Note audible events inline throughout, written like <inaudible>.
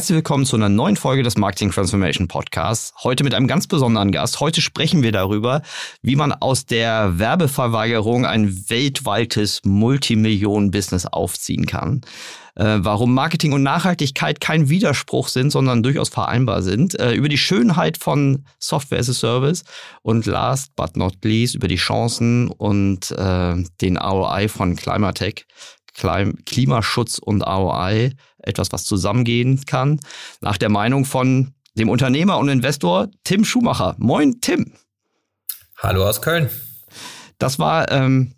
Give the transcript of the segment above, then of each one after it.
Herzlich willkommen zu einer neuen Folge des Marketing Transformation Podcasts. Heute mit einem ganz besonderen Gast. Heute sprechen wir darüber, wie man aus der Werbeverweigerung ein weltweites Multimillionen-Business aufziehen kann. Äh, warum Marketing und Nachhaltigkeit kein Widerspruch sind, sondern durchaus vereinbar sind. Äh, über die Schönheit von Software as a Service und last but not least über die Chancen und äh, den ROI von Climatech. Klimaschutz und ROI etwas, was zusammengehen kann, nach der Meinung von dem Unternehmer und Investor Tim Schumacher. Moin, Tim. Hallo aus Köln. Das war ähm,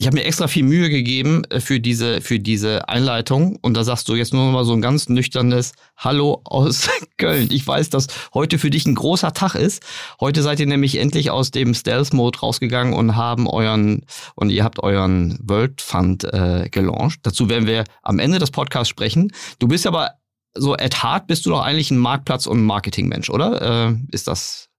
ich habe mir extra viel Mühe gegeben äh, für diese, für diese Einleitung und da sagst du jetzt nur noch mal so ein ganz nüchternes Hallo aus <laughs> Köln. Ich weiß, dass heute für dich ein großer Tag ist. Heute seid ihr nämlich endlich aus dem Stealth-Mode rausgegangen und haben euren, und ihr habt euren World Fund äh, gelauncht. Dazu werden wir am Ende des Podcasts sprechen. Du bist aber so at heart bist du doch eigentlich ein Marktplatz- und Marketingmensch, oder? Äh, ist das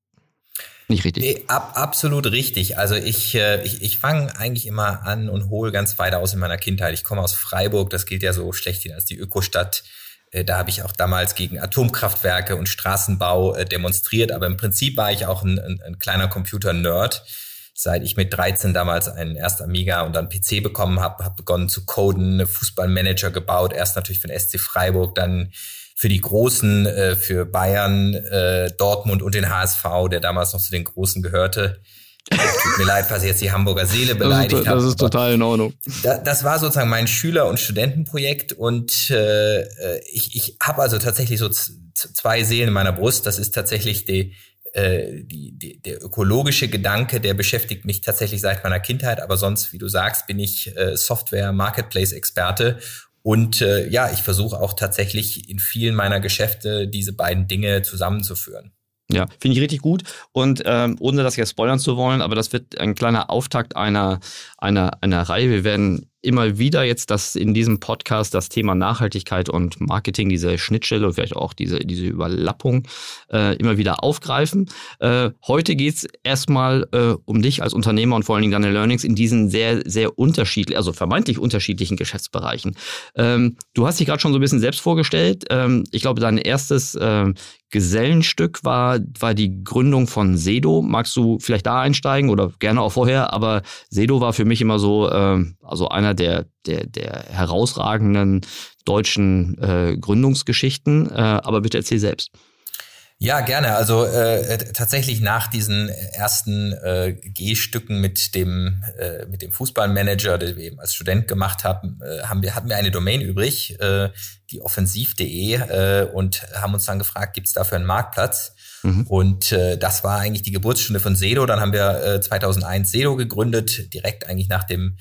nicht richtig. Nee, ab, absolut richtig. Also ich, äh, ich, ich fange eigentlich immer an und hole ganz weit aus in meiner Kindheit. Ich komme aus Freiburg, das gilt ja so schlechthin als die Ökostadt. Äh, da habe ich auch damals gegen Atomkraftwerke und Straßenbau äh, demonstriert, aber im Prinzip war ich auch ein, ein, ein kleiner Computer-Nerd. Seit ich mit 13 damals einen erst Amiga und dann PC bekommen habe, habe begonnen zu coden, Fußballmanager gebaut, erst natürlich für den SC Freiburg, dann für die Großen, äh, für Bayern, äh, Dortmund und den HSV, der damals noch zu den Großen gehörte. Tut mir leid, falls ich jetzt die Hamburger Seele beleidigt habe. Das ist total in Ordnung. Das, das war sozusagen mein Schüler- und Studentenprojekt und äh, ich, ich habe also tatsächlich so zwei Seelen in meiner Brust. Das ist tatsächlich die, äh, die, die, der ökologische Gedanke, der beschäftigt mich tatsächlich seit meiner Kindheit. Aber sonst, wie du sagst, bin ich äh, Software-Marketplace-Experte und äh, ja, ich versuche auch tatsächlich in vielen meiner Geschäfte diese beiden Dinge zusammenzuführen. Ja, finde ich richtig gut. Und ähm, ohne das jetzt spoilern zu wollen, aber das wird ein kleiner Auftakt einer, einer, einer Reihe. Wir werden immer wieder jetzt das in diesem Podcast das Thema Nachhaltigkeit und Marketing, diese Schnittstelle und vielleicht auch diese, diese Überlappung äh, immer wieder aufgreifen. Äh, heute geht's erstmal äh, um dich als Unternehmer und vor allen Dingen deine Learnings in diesen sehr, sehr unterschiedlichen, also vermeintlich unterschiedlichen Geschäftsbereichen. Ähm, du hast dich gerade schon so ein bisschen selbst vorgestellt. Ähm, ich glaube, dein erstes äh, Gesellenstück war, war die Gründung von Sedo. Magst du vielleicht da einsteigen oder gerne auch vorher? Aber Sedo war für mich immer so, äh, also einer der, der, der herausragenden deutschen äh, Gründungsgeschichten. Äh, aber bitte erzähl selbst. Ja, gerne. Also äh, tatsächlich nach diesen ersten äh, G-Stücken mit dem äh, mit dem Fußballmanager, den wir eben als Student gemacht haben, äh, haben wir hatten wir eine Domain übrig, äh, die offensiv.de äh, und haben uns dann gefragt, gibt es dafür einen Marktplatz? Mhm. Und äh, das war eigentlich die Geburtsstunde von Sedo. Dann haben wir äh, 2001 Sedo gegründet, direkt eigentlich nach dem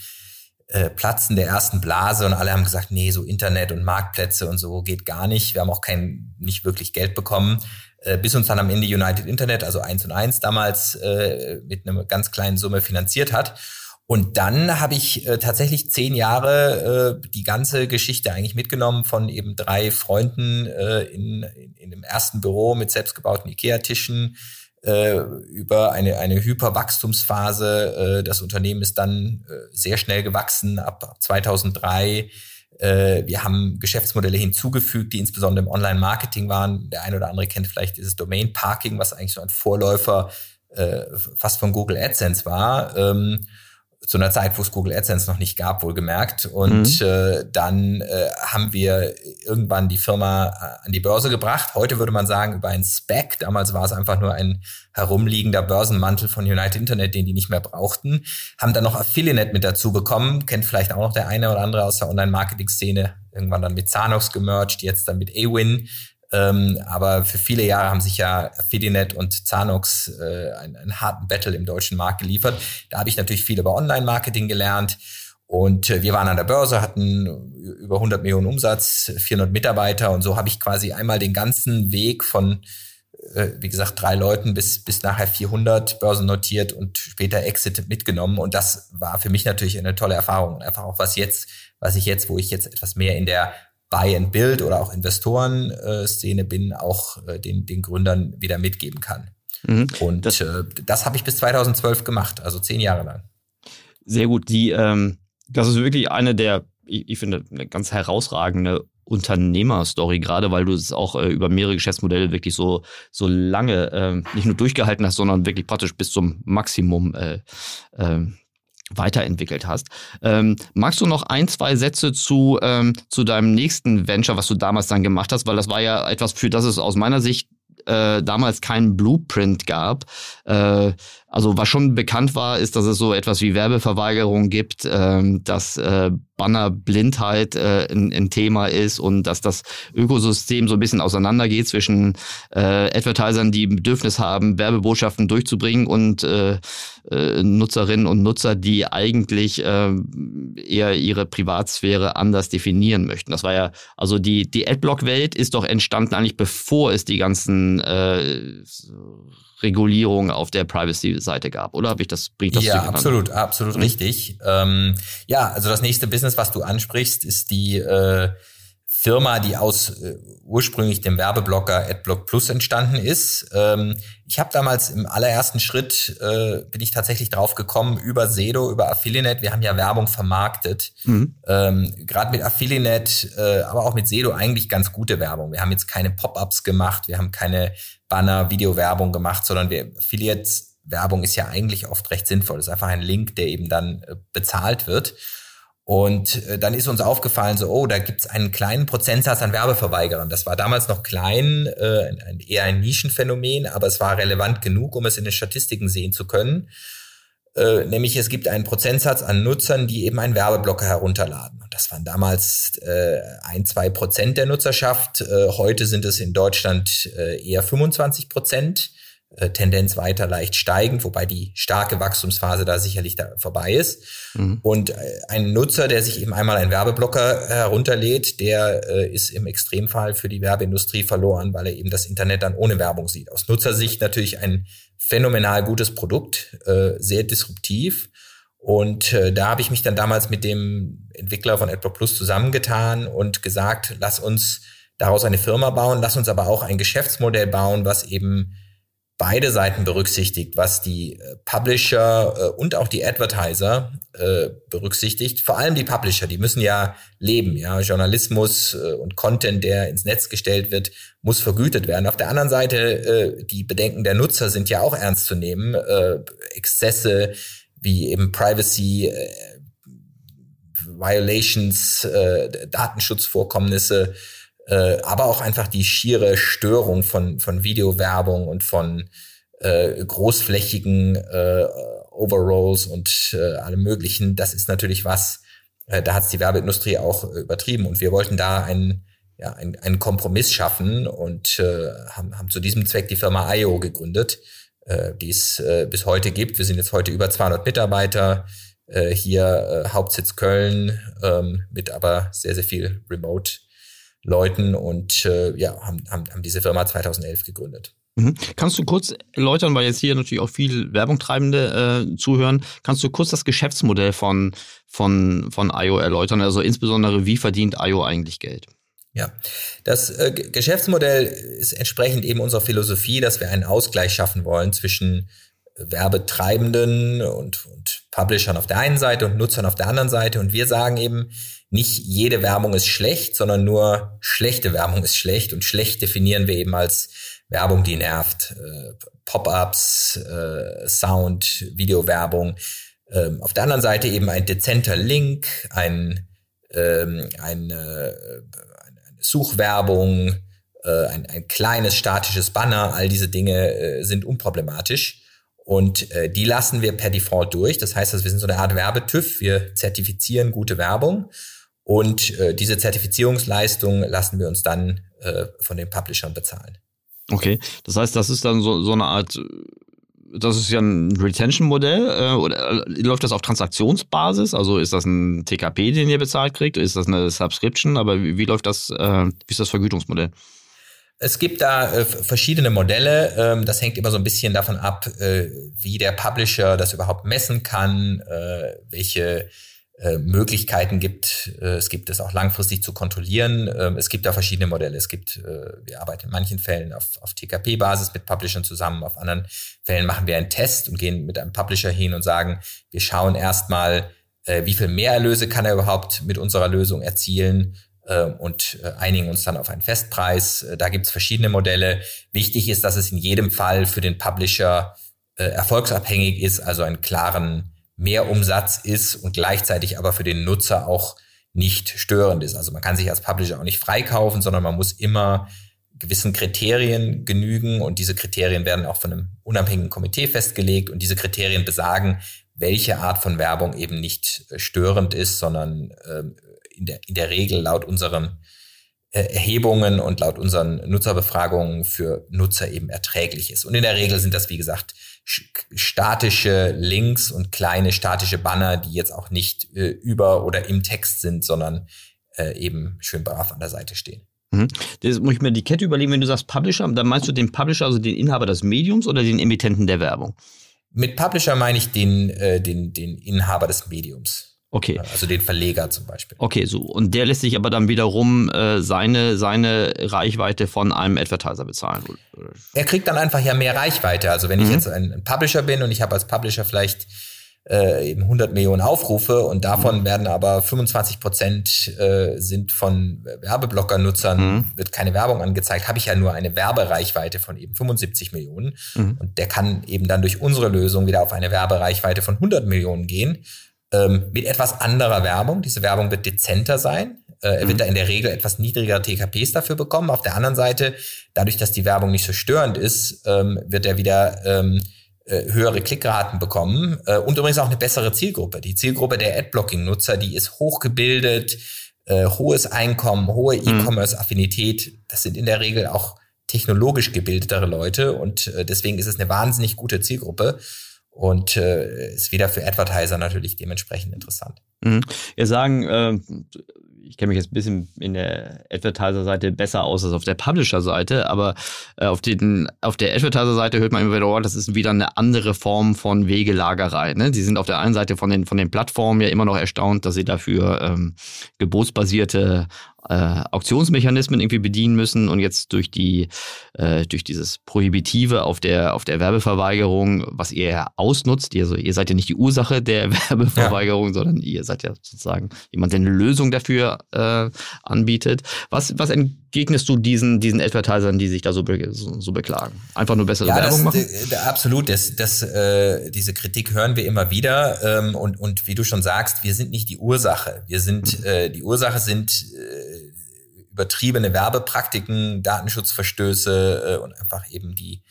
äh, Platzen der ersten Blase und alle haben gesagt, nee, so Internet und Marktplätze und so geht gar nicht. Wir haben auch kein nicht wirklich Geld bekommen bis uns dann am Ende United Internet, also eins und eins damals äh, mit einer ganz kleinen Summe finanziert hat. Und dann habe ich äh, tatsächlich zehn Jahre äh, die ganze Geschichte eigentlich mitgenommen von eben drei Freunden äh, in, in, in dem ersten Büro mit selbstgebauten Ikea-Tischen äh, über eine, eine Hyperwachstumsphase. Äh, das Unternehmen ist dann äh, sehr schnell gewachsen ab 2003 äh, wir haben Geschäftsmodelle hinzugefügt, die insbesondere im Online-Marketing waren. Der eine oder andere kennt vielleicht dieses Domain-Parking, was eigentlich so ein Vorläufer äh, fast von Google AdSense war. Ähm, zu einer Zeit, wo es Google AdSense noch nicht gab, wohlgemerkt. Und mhm. äh, dann äh, haben wir irgendwann die Firma äh, an die Börse gebracht. Heute würde man sagen über ein Spec. Damals war es einfach nur ein herumliegender Börsenmantel von United Internet, den die nicht mehr brauchten. Haben dann noch Affiliate mit dazu bekommen. Kennt vielleicht auch noch der eine oder andere aus der Online-Marketing-Szene. Irgendwann dann mit Zanox gemerged, jetzt dann mit Awin. Ähm, aber für viele Jahre haben sich ja Fidinet und Zanox äh, einen, einen harten Battle im deutschen Markt geliefert. Da habe ich natürlich viel über Online-Marketing gelernt. Und äh, wir waren an der Börse, hatten über 100 Millionen Umsatz, 400 Mitarbeiter und so habe ich quasi einmal den ganzen Weg von äh, wie gesagt, drei Leuten bis, bis nachher 400 börsennotiert und später Exit mitgenommen. Und das war für mich natürlich eine tolle Erfahrung. Einfach auch was jetzt, was ich jetzt, wo ich jetzt etwas mehr in der Buy and Build oder auch Investoren-Szene bin, auch äh, den, den Gründern wieder mitgeben kann. Mhm. Und das, äh, das habe ich bis 2012 gemacht, also zehn Jahre lang. Sehr gut. Die, ähm, das ist wirklich eine der, ich, ich finde, eine ganz herausragende Unternehmerstory, gerade weil du es auch äh, über mehrere Geschäftsmodelle wirklich so, so lange äh, nicht nur durchgehalten hast, sondern wirklich praktisch bis zum Maximum äh, äh, weiterentwickelt hast. Ähm, magst du noch ein, zwei Sätze zu, ähm, zu deinem nächsten Venture, was du damals dann gemacht hast? Weil das war ja etwas, für das es aus meiner Sicht äh, damals keinen Blueprint gab. Äh, also was schon bekannt war, ist, dass es so etwas wie Werbeverweigerung gibt, ähm, dass äh, Bannerblindheit äh, ein, ein Thema ist und dass das Ökosystem so ein bisschen auseinandergeht zwischen äh, Advertisern, die Bedürfnis haben, Werbebotschaften durchzubringen und äh, äh, Nutzerinnen und Nutzer, die eigentlich äh, eher ihre Privatsphäre anders definieren möchten. Das war ja, also die, die Adblock-Welt ist doch entstanden eigentlich bevor es die ganzen äh, Regulierung auf der Privacy-Seite gab, oder habe ich das bringt das Ja, absolut, absolut mhm. richtig. Ähm, ja, also das nächste Business, was du ansprichst, ist die äh, Firma, die aus äh, ursprünglich dem Werbeblocker AdBlock Plus entstanden ist. Ähm, ich habe damals im allerersten Schritt äh, bin ich tatsächlich drauf gekommen über Sedo, über Affiliate. Wir haben ja Werbung vermarktet. Mhm. Ähm, Gerade mit Affiliate, äh, aber auch mit Sedo eigentlich ganz gute Werbung. Wir haben jetzt keine Pop-ups gemacht, wir haben keine Banner, Videowerbung gemacht, sondern wir Affiliates Werbung ist ja eigentlich oft recht sinnvoll. Das ist einfach ein Link, der eben dann äh, bezahlt wird. Und äh, dann ist uns aufgefallen, so, oh, da gibt's einen kleinen Prozentsatz an Werbeverweigerern. Das war damals noch klein, äh, eher ein Nischenphänomen, aber es war relevant genug, um es in den Statistiken sehen zu können. Äh, nämlich es gibt einen Prozentsatz an Nutzern, die eben einen Werbeblocker herunterladen. Und das waren damals äh, ein, zwei Prozent der Nutzerschaft. Äh, heute sind es in Deutschland äh, eher 25 Prozent. Äh, Tendenz weiter leicht steigend, wobei die starke Wachstumsphase da sicherlich da vorbei ist. Mhm. Und äh, ein Nutzer, der sich eben einmal einen Werbeblocker herunterlädt, der äh, ist im Extremfall für die Werbeindustrie verloren, weil er eben das Internet dann ohne Werbung sieht. Aus Nutzersicht natürlich ein phänomenal gutes Produkt, äh, sehr disruptiv. Und äh, da habe ich mich dann damals mit dem Entwickler von AdBlock Plus zusammengetan und gesagt, lass uns daraus eine Firma bauen, lass uns aber auch ein Geschäftsmodell bauen, was eben beide Seiten berücksichtigt, was die äh, Publisher äh, und auch die Advertiser äh, berücksichtigt. Vor allem die Publisher, die müssen ja leben. Ja, Journalismus und Content, der ins Netz gestellt wird, muss vergütet werden. Auf der anderen Seite die Bedenken der Nutzer sind ja auch ernst zu nehmen. Exzesse wie eben Privacy Violations, Datenschutzvorkommnisse äh, aber auch einfach die schiere Störung von, von Videowerbung und von äh, großflächigen äh, Overalls und äh, allem möglichen. Das ist natürlich was, äh, da hat es die Werbeindustrie auch übertrieben. Und wir wollten da einen, ja, einen, einen Kompromiss schaffen und äh, haben, haben zu diesem Zweck die Firma IO gegründet, äh, die es äh, bis heute gibt. Wir sind jetzt heute über 200 Mitarbeiter, äh, hier äh, Hauptsitz Köln, ähm, mit aber sehr, sehr viel Remote Leuten und äh, ja, haben, haben, haben diese Firma 2011 gegründet. Mhm. Kannst du kurz erläutern, weil jetzt hier natürlich auch viel Werbungtreibende äh, zuhören, kannst du kurz das Geschäftsmodell von, von, von IO erläutern? Also insbesondere, wie verdient IO eigentlich Geld? Ja, das äh, Geschäftsmodell ist entsprechend eben unserer Philosophie, dass wir einen Ausgleich schaffen wollen zwischen Werbetreibenden und, und Publishern auf der einen Seite und Nutzern auf der anderen Seite. Und wir sagen eben, nicht jede Werbung ist schlecht, sondern nur schlechte Werbung ist schlecht und schlecht definieren wir eben als Werbung, die nervt. Äh, Pop-ups, äh, Sound, Videowerbung. Ähm, auf der anderen Seite eben ein dezenter Link, ein, ähm, eine, eine Suchwerbung, äh, ein, ein kleines statisches Banner, all diese Dinge äh, sind unproblematisch. Und äh, die lassen wir per Default durch. Das heißt, wir sind so eine Art Werbetüv. Wir zertifizieren gute Werbung. Und äh, diese Zertifizierungsleistung lassen wir uns dann äh, von den Publishern bezahlen. Okay, das heißt, das ist dann so, so eine Art, das ist ja ein Retention-Modell äh, oder äh, läuft das auf Transaktionsbasis? Also ist das ein TKP, den ihr bezahlt kriegt? Ist das eine Subscription? Aber wie, wie läuft das, äh, wie ist das Vergütungsmodell? Es gibt da äh, verschiedene Modelle. Ähm, das hängt immer so ein bisschen davon ab, äh, wie der Publisher das überhaupt messen kann, äh, welche äh, Möglichkeiten gibt. Äh, es gibt es auch langfristig zu kontrollieren. Ähm, es gibt da verschiedene Modelle. Es gibt, äh, wir arbeiten in manchen Fällen auf, auf TKP-Basis mit Publishern zusammen. Auf anderen Fällen machen wir einen Test und gehen mit einem Publisher hin und sagen, wir schauen erstmal, wie viel Mehrerlöse kann er überhaupt mit unserer Lösung erzielen und einigen uns dann auf einen Festpreis. Da gibt es verschiedene Modelle. Wichtig ist, dass es in jedem Fall für den Publisher erfolgsabhängig ist, also einen klaren mehr Umsatz ist und gleichzeitig aber für den Nutzer auch nicht störend ist. Also man kann sich als Publisher auch nicht freikaufen, sondern man muss immer gewissen Kriterien genügen und diese Kriterien werden auch von einem unabhängigen Komitee festgelegt und diese Kriterien besagen, welche Art von Werbung eben nicht äh, störend ist, sondern ähm, in, der, in der Regel laut unseren äh, Erhebungen und laut unseren Nutzerbefragungen für Nutzer eben erträglich ist. Und in der Regel sind das, wie gesagt, statische Links und kleine statische Banner, die jetzt auch nicht äh, über oder im Text sind, sondern äh, eben schön brav an der Seite stehen. Mhm. Das muss ich mir die Kette überlegen, wenn du sagst Publisher, dann meinst du den Publisher, also den Inhaber des Mediums oder den Emittenten der Werbung? Mit Publisher meine ich den, äh, den, den Inhaber des Mediums. Okay. Also den Verleger zum Beispiel. Okay, so. Und der lässt sich aber dann wiederum äh, seine, seine Reichweite von einem Advertiser bezahlen. Er kriegt dann einfach ja mehr Reichweite. Also wenn mhm. ich jetzt ein, Publisher bin und ich habe als Publisher vielleicht äh, eben 100 Millionen Aufrufe und davon mhm. werden aber 25 Prozent äh, sind von Werbeblocker-Nutzern, mhm. wird keine Werbung angezeigt, habe ich ja nur eine Werbereichweite von eben 75 Millionen. Mhm. Und der kann eben dann durch unsere Lösung wieder auf eine Werbereichweite von 100 Millionen gehen ähm, mit etwas anderer Werbung. Diese Werbung wird dezenter sein. Äh, er wird mhm. da in der Regel etwas niedrigere TKPs dafür bekommen. Auf der anderen Seite, dadurch, dass die Werbung nicht so störend ist, ähm, wird er wieder ähm, äh, höhere Klickraten bekommen äh, und übrigens auch eine bessere Zielgruppe. Die Zielgruppe der Adblocking-Nutzer, die ist hochgebildet, äh, hohes Einkommen, hohe mhm. E-Commerce-Affinität. Das sind in der Regel auch technologisch gebildetere Leute und äh, deswegen ist es eine wahnsinnig gute Zielgruppe und äh, ist wieder für Advertiser natürlich dementsprechend interessant. Mhm. Wir sagen, äh, ich kenne mich jetzt ein bisschen in der Advertiser-Seite besser aus als auf der Publisher-Seite, aber äh, auf, den, auf der Advertiser-Seite hört man immer wieder, oh, das ist wieder eine andere Form von Wegelagerei. Ne? Sie sind auf der einen Seite von den, von den Plattformen ja immer noch erstaunt, dass sie dafür ähm, gebotsbasierte äh, Auktionsmechanismen irgendwie bedienen müssen und jetzt durch die äh, durch dieses Prohibitive auf der auf der Werbeverweigerung, was ihr ja ausnutzt, ihr, also ihr seid ja nicht die Ursache der <laughs> Werbeverweigerung, ja. sondern ihr seid ja sozusagen jemand, der eine Lösung dafür äh, anbietet. Was was entgegnest du diesen diesen Advertisern, die sich da so, be so, so beklagen? Einfach nur bessere ja, Werbung das, machen? Das, absolut, das, das, äh, diese Kritik hören wir immer wieder ähm, und und wie du schon sagst, wir sind nicht die Ursache. Wir sind äh, die Ursache sind äh, übertriebene Werbepraktiken, Datenschutzverstöße äh, und einfach eben die,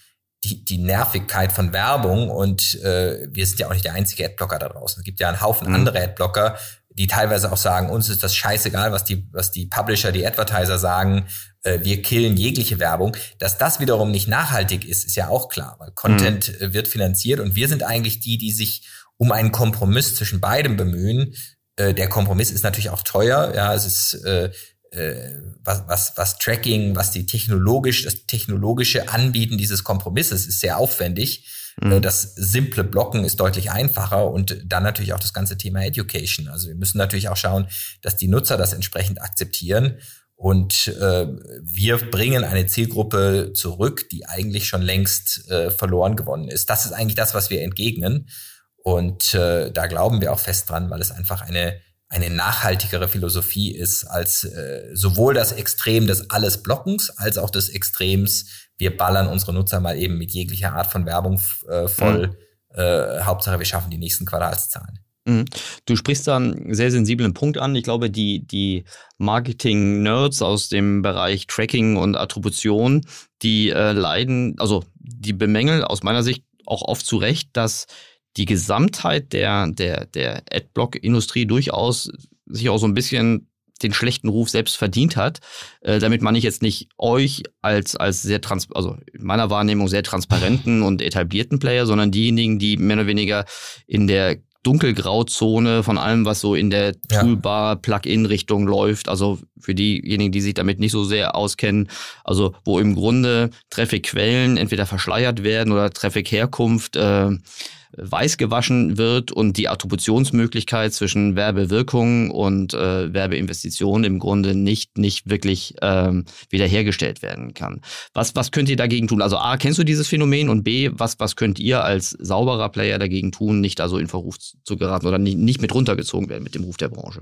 die, die Nervigkeit von Werbung. Und äh, wir sind ja auch nicht der einzige Adblocker da draußen. Es gibt ja einen Haufen mhm. andere Adblocker, die teilweise auch sagen, uns ist das scheißegal, was die, was die Publisher, die Advertiser sagen. Äh, wir killen jegliche Werbung. Dass das wiederum nicht nachhaltig ist, ist ja auch klar, weil Content mhm. wird finanziert und wir sind eigentlich die, die sich um einen Kompromiss zwischen beidem bemühen. Äh, der Kompromiss ist natürlich auch teuer. Ja, es ist äh, äh, was, was, was Tracking, was die technologisch, das technologische Anbieten dieses Kompromisses ist sehr aufwendig. Mhm. Äh, das simple Blocken ist deutlich einfacher und dann natürlich auch das ganze Thema Education. Also wir müssen natürlich auch schauen, dass die Nutzer das entsprechend akzeptieren. Und äh, wir bringen eine Zielgruppe zurück, die eigentlich schon längst äh, verloren gewonnen ist. Das ist eigentlich das, was wir entgegnen. Und äh, da glauben wir auch fest dran, weil es einfach eine eine nachhaltigere Philosophie ist als äh, sowohl das Extrem des alles Blockens als auch des Extrems, wir ballern unsere Nutzer mal eben mit jeglicher Art von Werbung äh, voll. Mhm. Äh, Hauptsache, wir schaffen die nächsten Quartalszahlen. Mhm. Du sprichst da einen sehr sensiblen Punkt an. Ich glaube, die, die Marketing-Nerds aus dem Bereich Tracking und Attribution, die äh, leiden, also die bemängeln aus meiner Sicht auch oft zu Recht, dass die Gesamtheit der, der, der Adblock-Industrie durchaus sich auch so ein bisschen den schlechten Ruf selbst verdient hat. Äh, damit meine ich jetzt nicht euch als, als sehr trans also in meiner Wahrnehmung sehr transparenten und etablierten Player, sondern diejenigen, die mehr oder weniger in der Dunkelgrauzone von allem, was so in der Toolbar, Plugin-Richtung läuft. Also für diejenigen, die sich damit nicht so sehr auskennen, also wo im Grunde Traffic-Quellen entweder verschleiert werden oder Traffic-Herkunft äh, weiß gewaschen wird und die Attributionsmöglichkeit zwischen Werbewirkung und äh, Werbeinvestition im Grunde nicht, nicht wirklich ähm, wiederhergestellt werden kann. Was, was könnt ihr dagegen tun? Also A, kennst du dieses Phänomen und B, was, was könnt ihr als sauberer Player dagegen tun, nicht also in Verruf zu geraten oder nicht, nicht mit runtergezogen werden mit dem Ruf der Branche?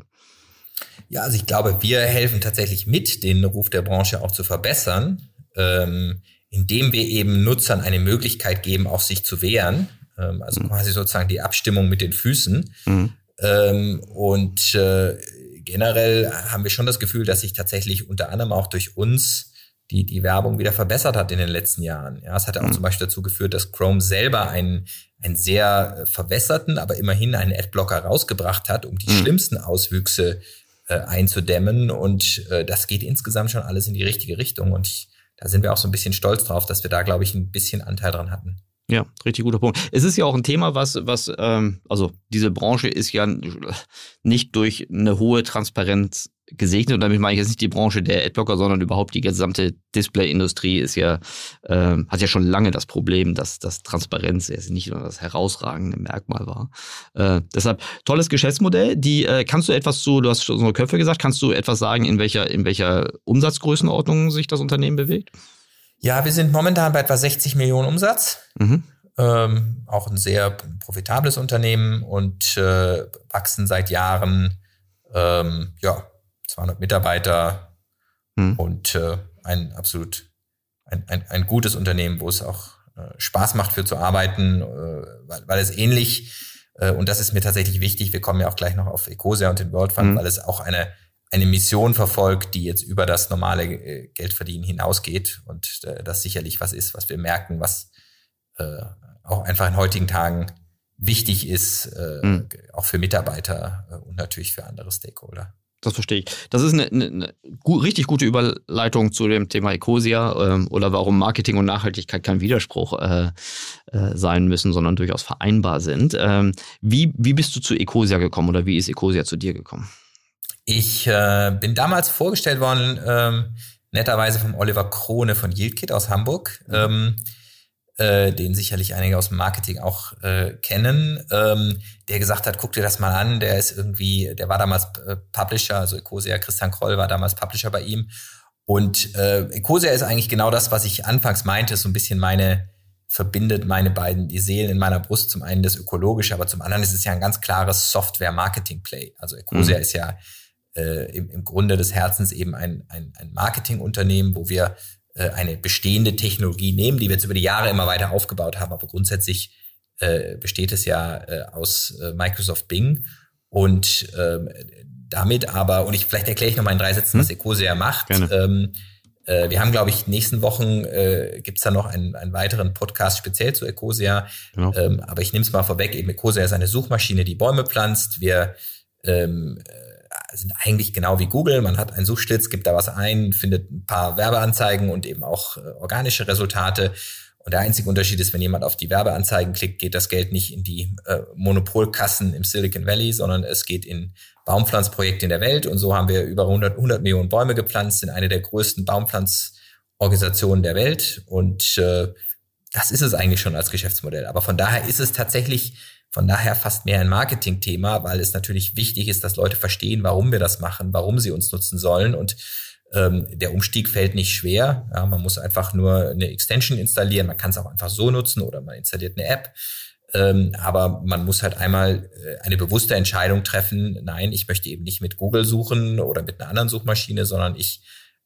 Ja, also ich glaube, wir helfen tatsächlich mit, den Ruf der Branche auch zu verbessern, ähm, indem wir eben Nutzern eine Möglichkeit geben, auch sich zu wehren ähm, also mhm. quasi sozusagen die Abstimmung mit den Füßen. Mhm. Ähm, und äh, generell haben wir schon das Gefühl, dass sich tatsächlich unter anderem auch durch uns die, die Werbung wieder verbessert hat in den letzten Jahren. Ja, es hat auch mhm. zum Beispiel dazu geführt, dass Chrome selber einen, einen sehr verwässerten, aber immerhin einen Adblocker rausgebracht hat, um die mhm. schlimmsten Auswüchse äh, einzudämmen. Und äh, das geht insgesamt schon alles in die richtige Richtung. Und ich, da sind wir auch so ein bisschen stolz drauf, dass wir da, glaube ich, ein bisschen Anteil dran hatten. Ja, richtig guter Punkt. Es ist ja auch ein Thema, was, was, ähm, also diese Branche ist ja nicht durch eine hohe Transparenz gesegnet. Und damit meine ich jetzt nicht die Branche der Adblocker, sondern überhaupt die gesamte Display-Industrie ist ja, äh, hat ja schon lange das Problem, dass, dass Transparenz jetzt nicht nur das herausragende Merkmal war. Äh, deshalb tolles Geschäftsmodell. Die äh, kannst du etwas zu, du hast schon so Köpfe gesagt, kannst du etwas sagen, in welcher, in welcher Umsatzgrößenordnung sich das Unternehmen bewegt? Ja, wir sind momentan bei etwa 60 Millionen Umsatz. Mhm. Ähm, auch ein sehr profitables Unternehmen und äh, wachsen seit Jahren, ähm, ja, 200 Mitarbeiter mhm. und äh, ein absolut ein, ein, ein gutes Unternehmen, wo es auch äh, Spaß macht für zu arbeiten, äh, weil, weil es ähnlich, äh, und das ist mir tatsächlich wichtig, wir kommen ja auch gleich noch auf Ecosia und den World Fund, mhm. weil es auch eine eine Mission verfolgt, die jetzt über das normale äh, Geldverdienen hinausgeht und äh, das sicherlich was ist, was wir merken, was äh, auch einfach in heutigen Tagen wichtig ist, äh, mhm. auch für Mitarbeiter äh, und natürlich für andere Stakeholder. Das verstehe ich. Das ist eine, eine, eine gut, richtig gute Überleitung zu dem Thema Ecosia ähm, oder warum Marketing und Nachhaltigkeit kein Widerspruch äh, äh, sein müssen, sondern durchaus vereinbar sind. Ähm, wie, wie bist du zu Ecosia gekommen oder wie ist Ecosia zu dir gekommen? Ich äh, bin damals vorgestellt worden, ähm, netterweise vom Oliver Krone von Yieldkit aus Hamburg, mhm. ähm, äh, den sicherlich einige aus dem Marketing auch äh, kennen, ähm, der gesagt hat, guck dir das mal an, der ist irgendwie, der war damals äh, Publisher, also Ecosia, Christian Kroll war damals Publisher bei ihm. Und äh, Ecosia ist eigentlich genau das, was ich anfangs meinte, so ein bisschen meine, verbindet meine beiden, die Seelen in meiner Brust. Zum einen das Ökologische, aber zum anderen ist es ja ein ganz klares Software-Marketing-Play. Also Ecosia mhm. ist ja äh, im, im Grunde des Herzens eben ein, ein, ein Marketingunternehmen, wo wir äh, eine bestehende Technologie nehmen, die wir jetzt über die Jahre immer weiter aufgebaut haben. Aber grundsätzlich äh, besteht es ja äh, aus äh, Microsoft Bing und ähm, damit aber, und ich vielleicht erkläre ich noch mal in drei Sätzen, was hm? Ecosia macht. Ähm, äh, wir haben, glaube ich, nächsten Wochen äh, gibt es da noch einen, einen weiteren Podcast speziell zu Ecosia. Genau. Ähm, aber ich nehme es mal vorweg, eben Ecosia ist eine Suchmaschine, die Bäume pflanzt. Wir ähm, sind eigentlich genau wie Google. Man hat einen Suchschlitz, gibt da was ein, findet ein paar Werbeanzeigen und eben auch äh, organische Resultate. Und der einzige Unterschied ist, wenn jemand auf die Werbeanzeigen klickt, geht das Geld nicht in die äh, Monopolkassen im Silicon Valley, sondern es geht in Baumpflanzprojekte in der Welt. Und so haben wir über 100, 100 Millionen Bäume gepflanzt, sind eine der größten Baumpflanzorganisationen der Welt. Und äh, das ist es eigentlich schon als Geschäftsmodell. Aber von daher ist es tatsächlich von daher fast mehr ein Marketing-Thema, weil es natürlich wichtig ist, dass Leute verstehen, warum wir das machen, warum sie uns nutzen sollen. Und ähm, der Umstieg fällt nicht schwer. Ja, man muss einfach nur eine Extension installieren. Man kann es auch einfach so nutzen oder man installiert eine App. Ähm, aber man muss halt einmal äh, eine bewusste Entscheidung treffen. Nein, ich möchte eben nicht mit Google suchen oder mit einer anderen Suchmaschine, sondern ich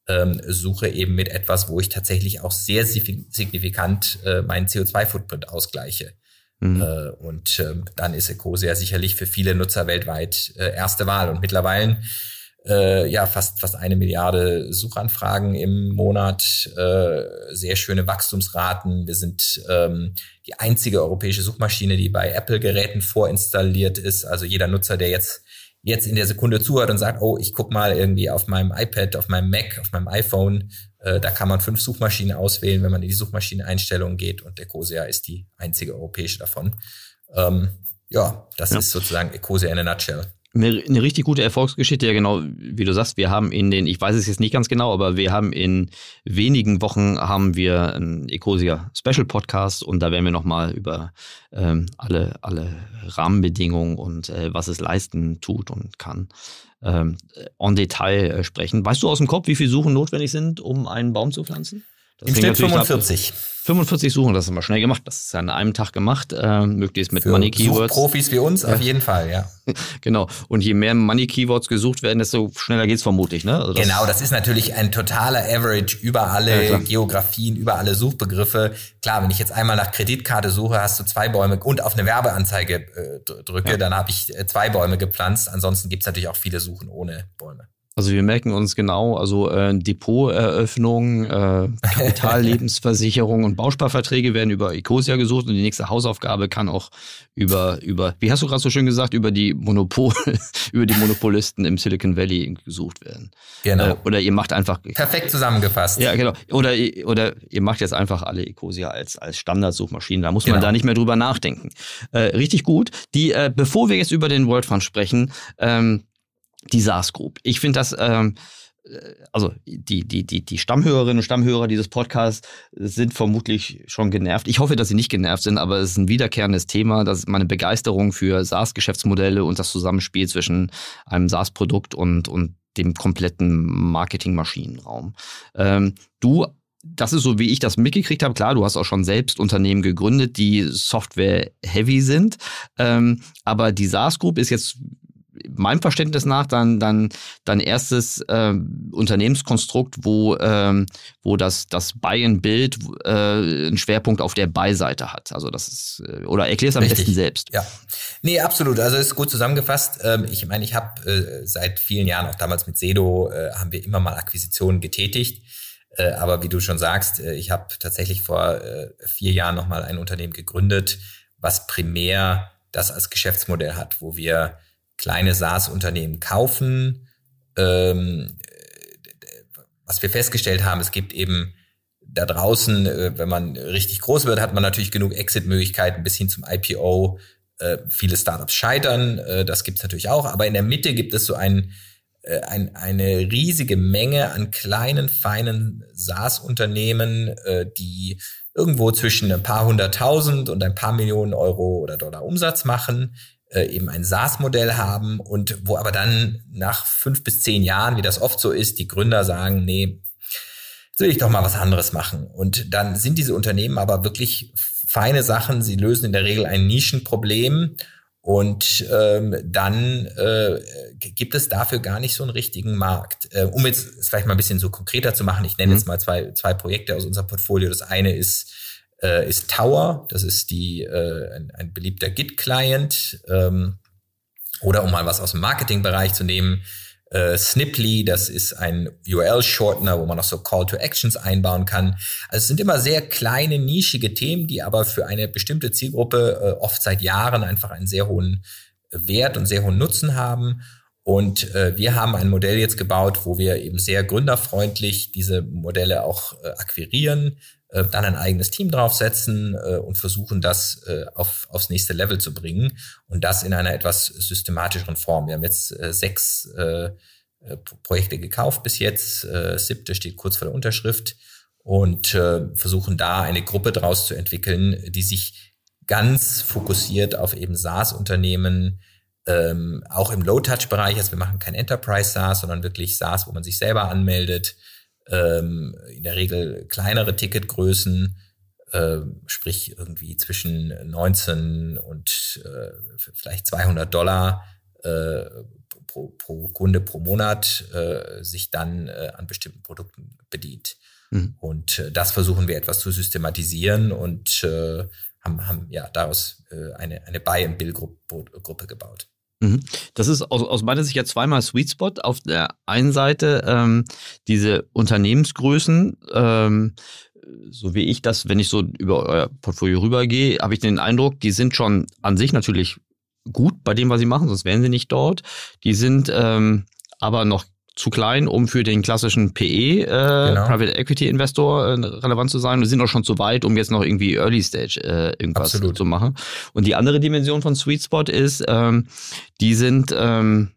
ähm, suche eben mit etwas, wo ich tatsächlich auch sehr signifikant äh, meinen CO2-Footprint ausgleiche. Mhm. Äh, und ähm, dann ist Ecosia sicherlich für viele Nutzer weltweit äh, erste Wahl. Und mittlerweile äh, ja fast fast eine Milliarde Suchanfragen im Monat, äh, sehr schöne Wachstumsraten. Wir sind ähm, die einzige europäische Suchmaschine, die bei Apple-Geräten vorinstalliert ist. Also jeder Nutzer, der jetzt jetzt in der Sekunde zuhört und sagt, oh, ich guck mal irgendwie auf meinem iPad, auf meinem Mac, auf meinem iPhone, äh, da kann man fünf Suchmaschinen auswählen, wenn man in die Suchmaschineneinstellungen geht und Ecosia ist die einzige europäische davon. Ähm, ja, das ja. ist sozusagen Ecosia in a nutshell. Eine, eine, richtig gute Erfolgsgeschichte, ja genau, wie du sagst, wir haben in den, ich weiß es jetzt nicht ganz genau, aber wir haben in wenigen Wochen haben wir einen Ecosia Special Podcast und da werden wir nochmal über ähm, alle, alle Rahmenbedingungen und äh, was es leisten tut und kann ähm, en Detail äh, sprechen. Weißt du aus dem Kopf, wie viele Suchen notwendig sind, um einen Baum zu pflanzen? Im Schnitt 45. Ab, 45 Suchen, das ist immer schnell gemacht. Das ist ja an einem Tag gemacht, äh, möglichst mit Für Money Keywords. Profis wie uns auf jeden Fall, ja. <laughs> genau. Und je mehr Money Keywords gesucht werden, desto schneller geht's vermutlich, ne? Also das genau, das ist natürlich ein totaler Average über alle ja, Geografien, über alle Suchbegriffe. Klar, wenn ich jetzt einmal nach Kreditkarte suche, hast du zwei Bäume und auf eine Werbeanzeige äh, drücke, ja. dann habe ich äh, zwei Bäume gepflanzt. Ansonsten gibt's natürlich auch viele Suchen ohne Bäume. Also wir merken uns genau, also äh, Depoteröffnung, äh, Kapitallebensversicherung und Bausparverträge werden über Ecosia gesucht und die nächste Hausaufgabe kann auch über, über wie hast du gerade so schön gesagt, über die Monopol, <laughs> über die Monopolisten im Silicon Valley gesucht werden. Genau. Äh, oder ihr macht einfach. Perfekt zusammengefasst. Ja, genau. Oder, oder ihr macht jetzt einfach alle Ecosia als, als Standardsuchmaschinen. Da muss man genau. da nicht mehr drüber nachdenken. Äh, richtig gut. Die, äh, bevor wir jetzt über den World Fund sprechen, ähm, die SaaS Group. Ich finde das, ähm, äh, also die, die, die, die Stammhörerinnen und Stammhörer dieses Podcasts sind vermutlich schon genervt. Ich hoffe, dass sie nicht genervt sind, aber es ist ein wiederkehrendes Thema. Das ist meine Begeisterung für SaaS-Geschäftsmodelle und das Zusammenspiel zwischen einem SaaS-Produkt und, und dem kompletten Marketing-Maschinenraum. Ähm, du das ist so, wie ich das mitgekriegt habe. Klar, du hast auch schon selbst Unternehmen gegründet, die Software-heavy sind. Ähm, aber die SaaS Group ist jetzt meinem Verständnis nach dann, dann dein erstes äh, Unternehmenskonstrukt, wo, ähm, wo das, das Buy-and-Build äh, einen Schwerpunkt auf der Buy-Seite hat. Also das ist, äh, oder erklär es am Richtig. besten selbst. Ja. Nee, absolut. Also ist gut zusammengefasst. Ähm, ich meine, ich habe äh, seit vielen Jahren, auch damals mit Sedo, äh, haben wir immer mal Akquisitionen getätigt. Äh, aber wie du schon sagst, äh, ich habe tatsächlich vor äh, vier Jahren nochmal ein Unternehmen gegründet, was primär das als Geschäftsmodell hat, wo wir kleine SaaS-Unternehmen kaufen. Ähm, was wir festgestellt haben, es gibt eben da draußen, äh, wenn man richtig groß wird, hat man natürlich genug Exit-Möglichkeiten bis hin zum IPO. Äh, viele Startups scheitern, äh, das gibt es natürlich auch, aber in der Mitte gibt es so ein, äh, ein, eine riesige Menge an kleinen, feinen SaaS-Unternehmen, äh, die irgendwo zwischen ein paar hunderttausend und ein paar Millionen Euro oder Dollar Umsatz machen, äh, eben ein SaaS-Modell haben und wo aber dann nach fünf bis zehn Jahren, wie das oft so ist, die Gründer sagen, nee, jetzt will ich doch mal was anderes machen. Und dann sind diese Unternehmen aber wirklich feine Sachen. Sie lösen in der Regel ein Nischenproblem und ähm, dann äh, gibt es dafür gar nicht so einen richtigen Markt. Äh, um jetzt vielleicht mal ein bisschen so konkreter zu machen, ich nenne mhm. jetzt mal zwei, zwei Projekte aus unserem Portfolio. Das eine ist äh, ist Tower. Das ist die, äh, ein, ein beliebter Git-Client. Ähm, oder um mal was aus dem Marketingbereich zu nehmen, äh, Sniply, das ist ein URL-Shortener, wo man auch so Call to Actions einbauen kann. Also es sind immer sehr kleine, nischige Themen, die aber für eine bestimmte Zielgruppe äh, oft seit Jahren einfach einen sehr hohen Wert und sehr hohen Nutzen haben. Und äh, wir haben ein Modell jetzt gebaut, wo wir eben sehr gründerfreundlich diese Modelle auch äh, akquirieren, äh, dann ein eigenes Team draufsetzen äh, und versuchen, das äh, auf, aufs nächste Level zu bringen. Und das in einer etwas systematischeren Form. Wir haben jetzt äh, sechs äh, äh Projekte gekauft bis jetzt, äh, siebte steht kurz vor der Unterschrift. Und äh, versuchen da eine Gruppe draus zu entwickeln, die sich ganz fokussiert auf eben SaaS-Unternehmen, ähm, auch im Low-Touch-Bereich, also wir machen kein Enterprise-SaaS, sondern wirklich SaaS, wo man sich selber anmeldet, ähm, in der Regel kleinere Ticketgrößen, äh, sprich irgendwie zwischen 19 und äh, vielleicht 200 Dollar äh, pro, pro Kunde pro Monat äh, sich dann äh, an bestimmten Produkten bedient. Mhm. Und äh, das versuchen wir etwas zu systematisieren und haben, haben ja daraus eine, eine Buy-and-Bill-Gruppe gebaut. Mhm. Das ist aus, aus meiner Sicht ja zweimal Sweet Spot. Auf der einen Seite ähm, diese Unternehmensgrößen, ähm, so wie ich das, wenn ich so über euer Portfolio rübergehe, habe ich den Eindruck, die sind schon an sich natürlich gut bei dem, was sie machen, sonst wären sie nicht dort. Die sind ähm, aber noch zu klein, um für den klassischen PE, äh, genau. Private Equity Investor, äh, relevant zu sein. Wir sind auch schon zu weit, um jetzt noch irgendwie Early Stage äh, irgendwas Absolut. zu machen. Und die andere Dimension von Sweet Spot ist, ähm, die sind, ähm,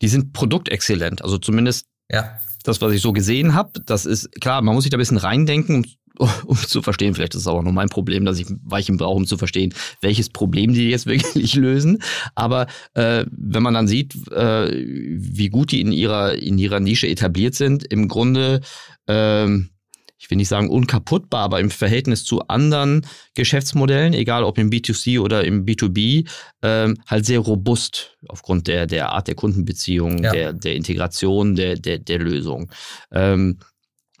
die sind produktexzellent. Also zumindest ja. das, was ich so gesehen habe. Das ist klar, man muss sich da ein bisschen reindenken, um <laughs> zu verstehen, vielleicht ist es auch nur mein Problem, dass ich Weichen brauche, um zu verstehen, welches Problem die jetzt <laughs> wirklich lösen. Aber äh, wenn man dann sieht, äh, wie gut die in ihrer, in ihrer Nische etabliert sind, im Grunde, ähm, ich will nicht sagen unkaputtbar, aber im Verhältnis zu anderen Geschäftsmodellen, egal ob im B2C oder im B2B, ähm, halt sehr robust aufgrund der, der Art der Kundenbeziehung, ja. der, der Integration, der, der, der Lösung. Ähm,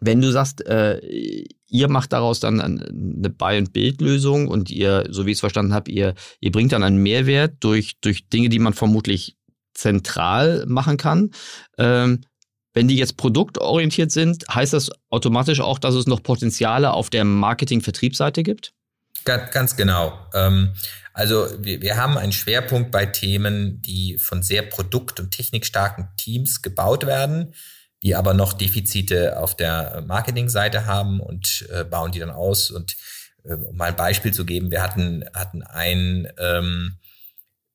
wenn du sagst, äh, ihr macht daraus dann eine Buy-and-Build-Lösung und ihr, so wie ich es verstanden habe, ihr, ihr bringt dann einen Mehrwert durch, durch Dinge, die man vermutlich zentral machen kann. Ähm, wenn die jetzt produktorientiert sind, heißt das automatisch auch, dass es noch Potenziale auf der Marketing-Vertriebsseite gibt? Ganz, ganz genau. Ähm, also wir, wir haben einen Schwerpunkt bei Themen, die von sehr produkt- und technikstarken Teams gebaut werden die aber noch Defizite auf der Marketingseite haben und äh, bauen die dann aus. Und äh, um mal ein Beispiel zu geben, wir hatten, hatten ein, ähm,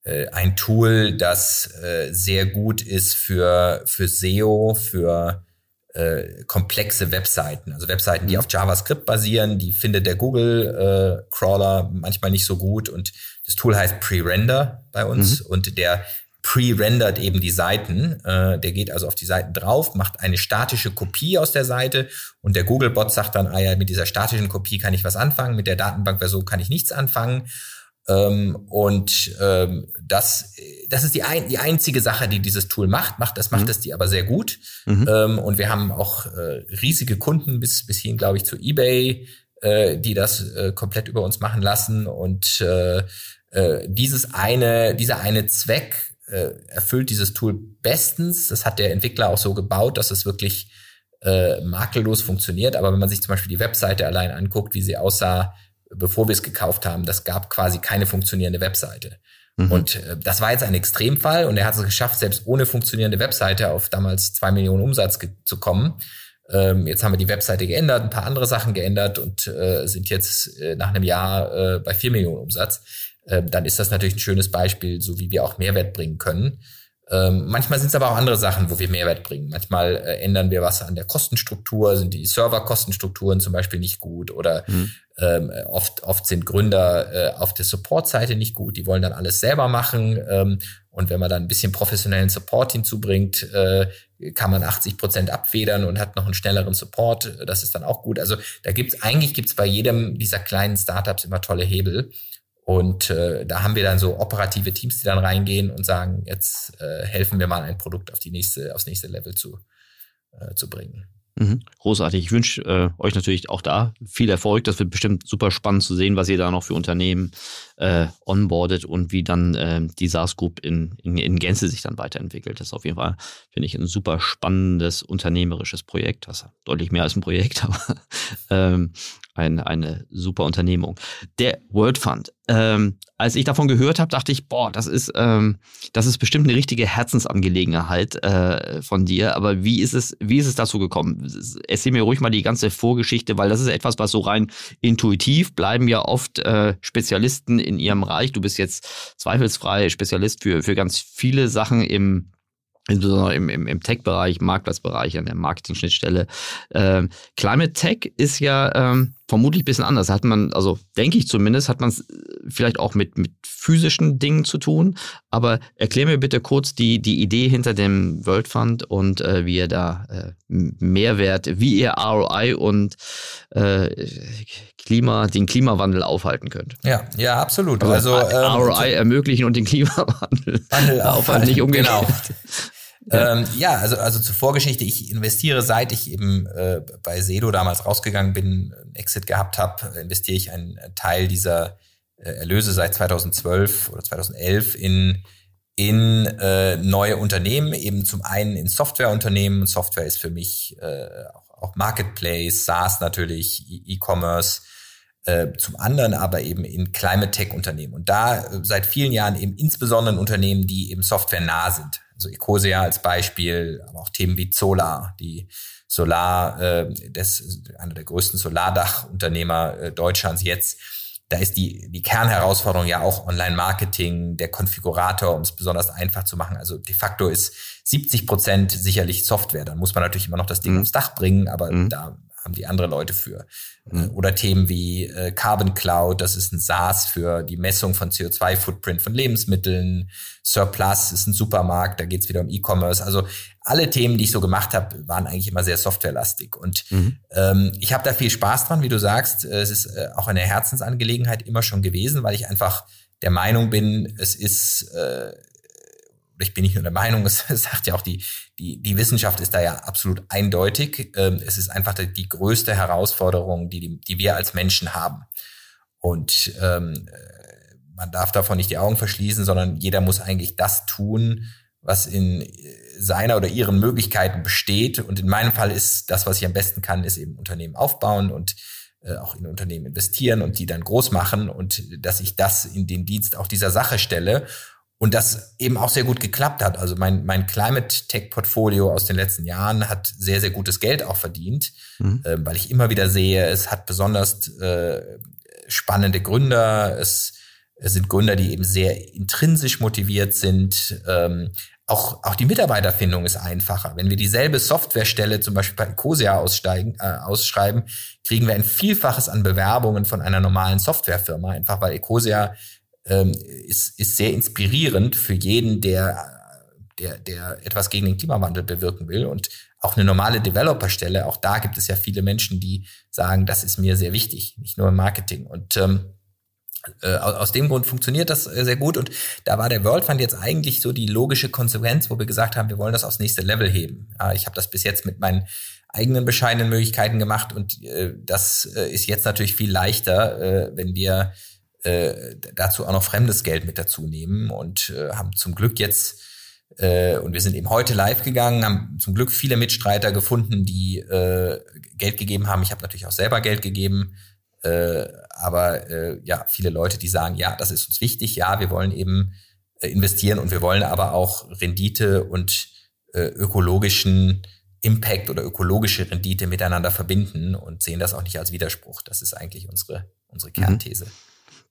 äh, ein Tool, das äh, sehr gut ist für, für SEO, für äh, komplexe Webseiten, also Webseiten, die mhm. auf JavaScript basieren, die findet der Google äh, Crawler manchmal nicht so gut und das Tool heißt Pre-Render bei uns mhm. und der pre-rendert eben die Seiten. Äh, der geht also auf die Seiten drauf, macht eine statische Kopie aus der Seite und der Google-Bot sagt dann, ah ja, mit dieser statischen Kopie kann ich was anfangen, mit der Datenbankversion kann ich nichts anfangen. Ähm, und ähm, das, das ist die, ein, die einzige Sache, die dieses Tool macht. macht das macht mhm. es die aber sehr gut. Mhm. Ähm, und wir haben auch äh, riesige Kunden bis, bis hin, glaube ich, zu eBay, äh, die das äh, komplett über uns machen lassen. Und äh, äh, dieses eine, dieser eine Zweck, äh, erfüllt dieses Tool bestens. Das hat der Entwickler auch so gebaut, dass es wirklich äh, makellos funktioniert. Aber wenn man sich zum Beispiel die Webseite allein anguckt, wie sie aussah, bevor wir es gekauft haben, das gab quasi keine funktionierende Webseite. Mhm. Und äh, das war jetzt ein Extremfall und er hat es geschafft, selbst ohne funktionierende Webseite auf damals zwei Millionen Umsatz zu kommen. Ähm, jetzt haben wir die Webseite geändert, ein paar andere Sachen geändert und äh, sind jetzt äh, nach einem Jahr äh, bei vier Millionen Umsatz. Ähm, dann ist das natürlich ein schönes Beispiel, so wie wir auch Mehrwert bringen können. Ähm, manchmal sind es aber auch andere Sachen, wo wir Mehrwert bringen. Manchmal äh, ändern wir was an der Kostenstruktur, sind die Serverkostenstrukturen zum Beispiel nicht gut oder mhm. ähm, oft, oft sind Gründer äh, auf der Support-Seite nicht gut, die wollen dann alles selber machen. Ähm, und wenn man dann ein bisschen professionellen Support hinzubringt, äh, kann man 80 Prozent abfedern und hat noch einen schnelleren Support. Das ist dann auch gut. Also da gibt's eigentlich gibt's bei jedem dieser kleinen Startups immer tolle Hebel. Und äh, da haben wir dann so operative Teams, die dann reingehen und sagen, jetzt äh, helfen wir mal ein Produkt auf die nächste, aufs nächste Level zu, äh, zu bringen. Mhm. Großartig. Ich wünsche äh, euch natürlich auch da viel Erfolg. Das wird bestimmt super spannend zu sehen, was ihr da noch für Unternehmen äh, onboardet und wie dann äh, die SaaS Group in, in, in Gänze sich dann weiterentwickelt. Das ist auf jeden Fall, finde ich, ein super spannendes unternehmerisches Projekt. Das ist deutlich mehr als ein Projekt, <laughs> aber ähm, ein, eine super Unternehmung. Der World Fund. Ähm, als ich davon gehört habe, dachte ich, boah, das ist, ähm, das ist bestimmt eine richtige Herzensangelegenheit äh, von dir. Aber wie ist es, wie ist es dazu gekommen? Erzähl mir ruhig mal die ganze Vorgeschichte, weil das ist etwas, was so rein intuitiv bleiben ja oft äh, Spezialisten in ihrem Reich. Du bist jetzt zweifelsfrei Spezialist für, für ganz viele Sachen im insbesondere im, im, im Tech-Bereich, Marktplatzbereich, an der Marketing-Schnittstelle. Ähm, Climate Tech ist ja ähm, vermutlich ein bisschen anders. Hat man, also denke ich zumindest, hat man es vielleicht auch mit, mit physischen Dingen zu tun. Aber erklär mir bitte kurz die, die Idee hinter dem World Fund und äh, wie ihr da äh, Mehrwert, wie ihr ROI und äh, Klima, den Klimawandel aufhalten könnt. Ja, ja, absolut. Also, also ähm, ROI ermöglichen und den Klimawandel aufhalten, nicht umgekehrt. Genau. Ähm, ja, also, also zur Vorgeschichte, ich investiere, seit ich eben äh, bei Sedo damals rausgegangen bin, Exit gehabt habe, investiere ich einen Teil dieser äh, Erlöse seit 2012 oder 2011 in, in äh, neue Unternehmen, eben zum einen in Softwareunternehmen. Software ist für mich äh, auch, auch Marketplace, SaaS natürlich, E-Commerce. äh, zum anderen aber eben in Climate Tech Unternehmen. Und da äh, seit vielen Jahren eben insbesondere in Unternehmen, die eben softwarenah sind. Also Ecosia als Beispiel, aber auch Themen wie Solar, die Solar, äh, das einer der größten Solardachunternehmer äh, Deutschlands jetzt. Da ist die, die Kernherausforderung ja auch Online-Marketing, der Konfigurator, um es besonders einfach zu machen. Also de facto ist 70 Prozent sicherlich Software. Dann muss man natürlich immer noch das Ding mhm. aufs Dach bringen, aber mhm. da haben die andere Leute für. Mhm. Oder Themen wie äh, Carbon Cloud, das ist ein SaaS für die Messung von CO2-Footprint von Lebensmitteln. Surplus ist ein Supermarkt, da geht's wieder um E-Commerce. Also alle Themen, die ich so gemacht habe, waren eigentlich immer sehr softwarelastig. Und mhm. ähm, ich habe da viel Spaß dran, wie du sagst. Es ist äh, auch eine Herzensangelegenheit immer schon gewesen, weil ich einfach der Meinung bin, es ist äh, ich bin nicht nur der Meinung, <laughs> es sagt ja auch die, die, die Wissenschaft ist da ja absolut eindeutig. Ähm, es ist einfach die größte Herausforderung, die, die wir als Menschen haben. Und ähm, äh, man darf davon nicht die Augen verschließen, sondern jeder muss eigentlich das tun, was in äh, seiner oder ihren Möglichkeiten besteht. Und in meinem Fall ist das, was ich am besten kann, ist eben Unternehmen aufbauen und äh, auch in Unternehmen investieren und die dann groß machen und dass ich das in den Dienst auch dieser Sache stelle und das eben auch sehr gut geklappt hat. Also mein, mein Climate Tech Portfolio aus den letzten Jahren hat sehr, sehr gutes Geld auch verdient, mhm. äh, weil ich immer wieder sehe, es hat besonders äh, spannende Gründer, es, es sind Gründer, die eben sehr intrinsisch motiviert sind. Ähm, auch, auch die Mitarbeiterfindung ist einfacher. Wenn wir dieselbe Softwarestelle zum Beispiel bei Ecosia aussteigen, äh, ausschreiben, kriegen wir ein Vielfaches an Bewerbungen von einer normalen Softwarefirma, einfach weil Ecosia ähm, ist, ist sehr inspirierend für jeden, der, der, der etwas gegen den Klimawandel bewirken will. Und auch eine normale Developerstelle, auch da gibt es ja viele Menschen, die sagen, das ist mir sehr wichtig, nicht nur im Marketing. Und ähm, äh, aus dem Grund funktioniert das äh, sehr gut und da war der World Fund jetzt eigentlich so die logische Konsequenz, wo wir gesagt haben, wir wollen das aufs nächste Level heben. Ja, ich habe das bis jetzt mit meinen eigenen bescheidenen Möglichkeiten gemacht und äh, das äh, ist jetzt natürlich viel leichter, äh, wenn wir äh, dazu auch noch fremdes Geld mit dazu nehmen und äh, haben zum Glück jetzt äh, und wir sind eben heute live gegangen, haben zum Glück viele Mitstreiter gefunden, die äh, Geld gegeben haben. Ich habe natürlich auch selber Geld gegeben, äh, aber äh, ja, viele Leute, die sagen, ja, das ist uns wichtig, ja, wir wollen eben äh, investieren und wir wollen aber auch Rendite und äh, ökologischen Impact oder ökologische Rendite miteinander verbinden und sehen das auch nicht als Widerspruch. Das ist eigentlich unsere, unsere mhm. Kernthese. Mhm.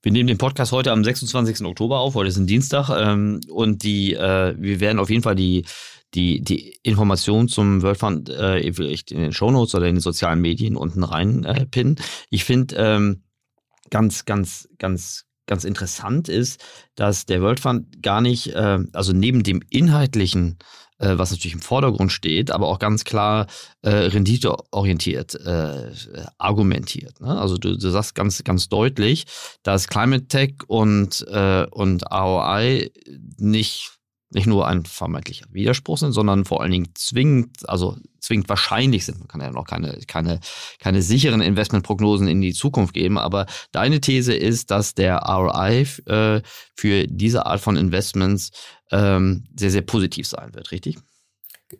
Wir nehmen den Podcast heute am 26. Oktober auf, heute ist ein Dienstag ähm, und die, äh, wir werden auf jeden Fall die, die, die Informationen zum World Fund äh, vielleicht in den Shownotes oder in den sozialen Medien unten rein äh. Ich finde ähm, ganz, ganz, ganz, ganz interessant ist, dass der World Fund gar nicht, äh, also neben dem inhaltlichen was natürlich im Vordergrund steht, aber auch ganz klar äh, renditeorientiert äh, argumentiert. Ne? Also du, du sagst ganz, ganz deutlich, dass Climate Tech und, äh, und ROI nicht nicht nur ein vermeintlicher Widerspruch sind, sondern vor allen Dingen zwingend, also zwingend wahrscheinlich sind. Man kann ja noch keine, keine, keine sicheren Investmentprognosen in die Zukunft geben, aber deine These ist, dass der ROI äh, für diese Art von Investments ähm, sehr, sehr positiv sein wird, richtig?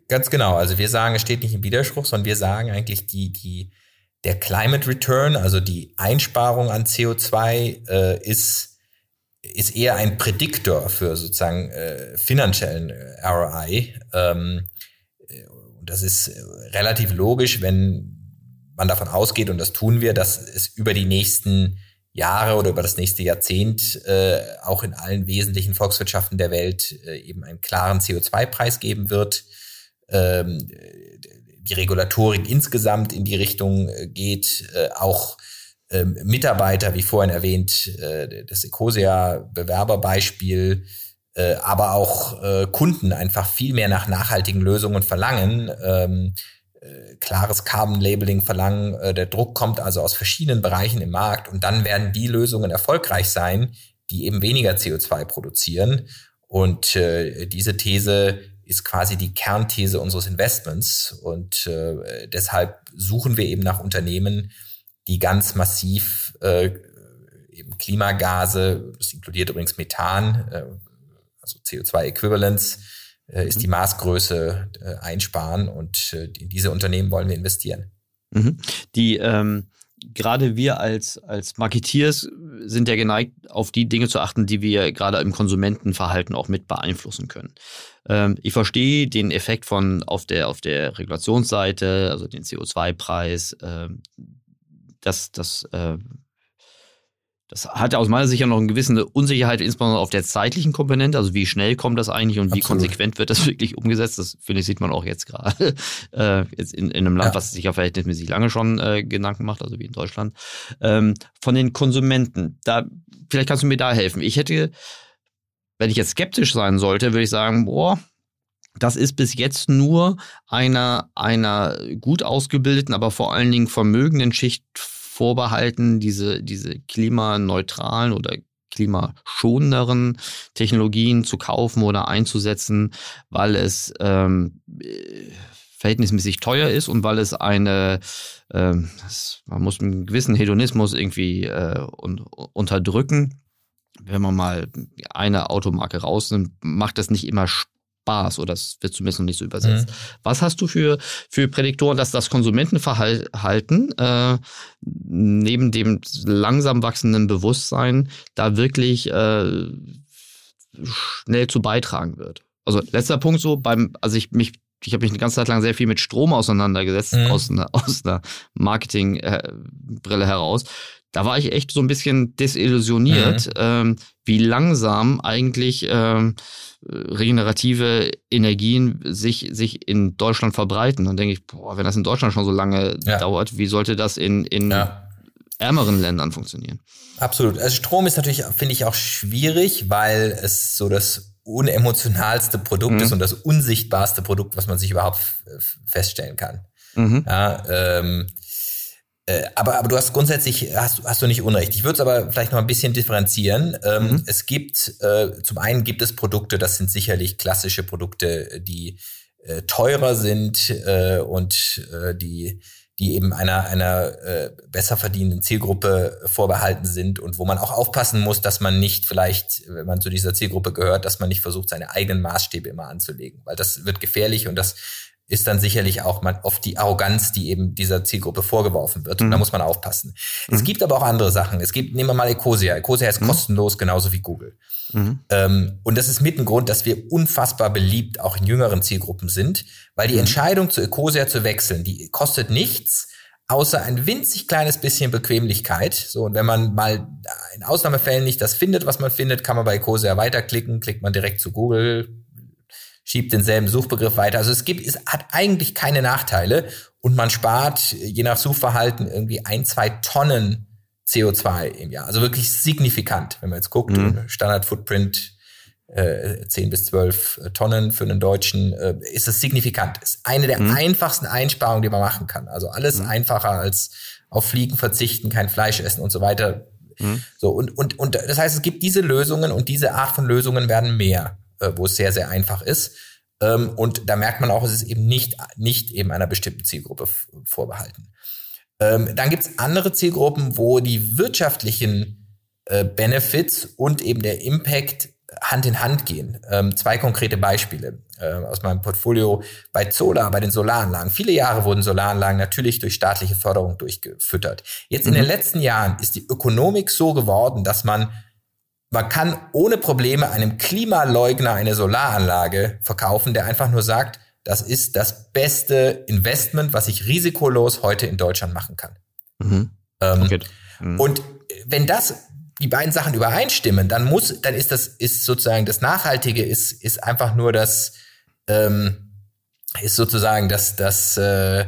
Ganz genau. Also wir sagen, es steht nicht im Widerspruch, sondern wir sagen eigentlich, die, die, der Climate Return, also die Einsparung an CO2, äh, ist ist eher ein Prädiktor für sozusagen äh, finanziellen äh, ROI. Ähm, äh, das ist relativ logisch, wenn man davon ausgeht, und das tun wir, dass es über die nächsten Jahre oder über das nächste Jahrzehnt äh, auch in allen wesentlichen Volkswirtschaften der Welt äh, eben einen klaren CO2-Preis geben wird. Ähm, die Regulatorik insgesamt in die Richtung äh, geht, äh, auch ähm, Mitarbeiter, wie vorhin erwähnt, äh, das Ecosia-Bewerberbeispiel, äh, aber auch äh, Kunden einfach viel mehr nach nachhaltigen Lösungen verlangen, ähm, äh, klares Carbon-Labeling verlangen. Äh, der Druck kommt also aus verschiedenen Bereichen im Markt und dann werden die Lösungen erfolgreich sein, die eben weniger CO2 produzieren. Und äh, diese These ist quasi die Kernthese unseres Investments. Und äh, deshalb suchen wir eben nach Unternehmen, die ganz massiv äh, eben Klimagase, das inkludiert übrigens Methan, äh, also CO2-Äquivalenz, äh, ist die mhm. Maßgröße äh, einsparen und äh, in diese Unternehmen wollen wir investieren. Mhm. Die ähm gerade wir als, als Marketeers sind ja geneigt, auf die Dinge zu achten, die wir gerade im Konsumentenverhalten auch mit beeinflussen können. Ähm, ich verstehe den Effekt von auf der, auf der Regulationsseite, also den CO2-Preis, äh, dass das äh, das hat aus meiner Sicht ja noch eine gewisse Unsicherheit, insbesondere auf der zeitlichen Komponente. Also wie schnell kommt das eigentlich und Absolut. wie konsequent wird das <laughs> wirklich umgesetzt? Das finde ich, sieht man auch jetzt gerade <laughs> äh, jetzt in, in einem Land, ja. was sich ja verhältnismäßig lange schon äh, Gedanken macht, also wie in Deutschland. Ähm, von den Konsumenten, da vielleicht kannst du mir da helfen. Ich hätte, wenn ich jetzt skeptisch sein sollte, würde ich sagen, boah, das ist bis jetzt nur einer, einer gut ausgebildeten, aber vor allen Dingen vermögenden Schicht vorbehalten, diese, diese klimaneutralen oder klimaschonenderen Technologien zu kaufen oder einzusetzen, weil es ähm, verhältnismäßig teuer ist und weil es eine, äh, das, man muss einen gewissen Hedonismus irgendwie äh, un, unterdrücken. Wenn man mal eine Automarke rausnimmt, macht das nicht immer Spaß Spaß oder es wird zumindest noch nicht so übersetzt. Mhm. Was hast du für, für Prädiktoren, dass das Konsumentenverhalten äh, neben dem langsam wachsenden Bewusstsein da wirklich äh, schnell zu beitragen wird? Also letzter Punkt so beim, also ich mich ich habe mich eine ganze Zeit lang sehr viel mit Strom auseinandergesetzt, mhm. aus einer, <laughs> einer Marketingbrille heraus da war ich echt so ein bisschen desillusioniert, mhm. ähm, wie langsam eigentlich ähm, regenerative Energien sich, sich in Deutschland verbreiten. Dann denke ich, boah, wenn das in Deutschland schon so lange ja. dauert, wie sollte das in, in ja. ärmeren Ländern funktionieren? Absolut. Also Strom ist natürlich, finde ich, auch schwierig, weil es so das unemotionalste Produkt mhm. ist und das unsichtbarste Produkt, was man sich überhaupt feststellen kann. Mhm. Ja, ähm, äh, aber, aber du hast grundsätzlich, hast, hast du nicht Unrecht. Ich würde es aber vielleicht noch ein bisschen differenzieren. Ähm, mhm. Es gibt, äh, zum einen gibt es Produkte, das sind sicherlich klassische Produkte, die äh, teurer sind äh, und äh, die, die eben einer, einer äh, besser verdienenden Zielgruppe vorbehalten sind und wo man auch aufpassen muss, dass man nicht vielleicht, wenn man zu dieser Zielgruppe gehört, dass man nicht versucht, seine eigenen Maßstäbe immer anzulegen, weil das wird gefährlich und das ist dann sicherlich auch mal oft die Arroganz, die eben dieser Zielgruppe vorgeworfen wird. Und da mhm. muss man aufpassen. Mhm. Es gibt aber auch andere Sachen. Es gibt, nehmen wir mal Ecosia. Ecosia ist mhm. kostenlos, genauso wie Google. Mhm. Ähm, und das ist mit ein Grund, dass wir unfassbar beliebt auch in jüngeren Zielgruppen sind, weil die mhm. Entscheidung zu Ecosia zu wechseln, die kostet nichts, außer ein winzig kleines bisschen Bequemlichkeit. So, und wenn man mal in Ausnahmefällen nicht das findet, was man findet, kann man bei Ecosia weiterklicken, klickt man direkt zu Google, schiebt denselben Suchbegriff weiter. Also es gibt, es hat eigentlich keine Nachteile und man spart je nach Suchverhalten irgendwie ein, zwei Tonnen CO2 im Jahr. Also wirklich signifikant, wenn man jetzt guckt, mhm. Standard Footprint äh, 10 bis 12 Tonnen für einen Deutschen, äh, ist es signifikant. Ist eine der mhm. einfachsten Einsparungen, die man machen kann. Also alles mhm. einfacher als auf Fliegen verzichten, kein Fleisch essen und so weiter. Mhm. So, und, und, und das heißt, es gibt diese Lösungen und diese Art von Lösungen werden mehr äh, wo es sehr, sehr einfach ist. Ähm, und da merkt man auch, es ist eben nicht, nicht eben einer bestimmten Zielgruppe vorbehalten. Ähm, dann gibt's andere Zielgruppen, wo die wirtschaftlichen äh, Benefits und eben der Impact Hand in Hand gehen. Ähm, zwei konkrete Beispiele äh, aus meinem Portfolio bei Zola, bei den Solaranlagen. Viele Jahre wurden Solaranlagen natürlich durch staatliche Förderung durchgefüttert. Jetzt in mhm. den letzten Jahren ist die Ökonomik so geworden, dass man man kann ohne Probleme einem Klimaleugner eine Solaranlage verkaufen, der einfach nur sagt, das ist das beste Investment, was ich risikolos heute in Deutschland machen kann. Mhm. Ähm, okay. mhm. Und wenn das die beiden Sachen übereinstimmen, dann muss, dann ist das, ist sozusagen das Nachhaltige ist, ist einfach nur das, ähm, ist sozusagen das, das, äh,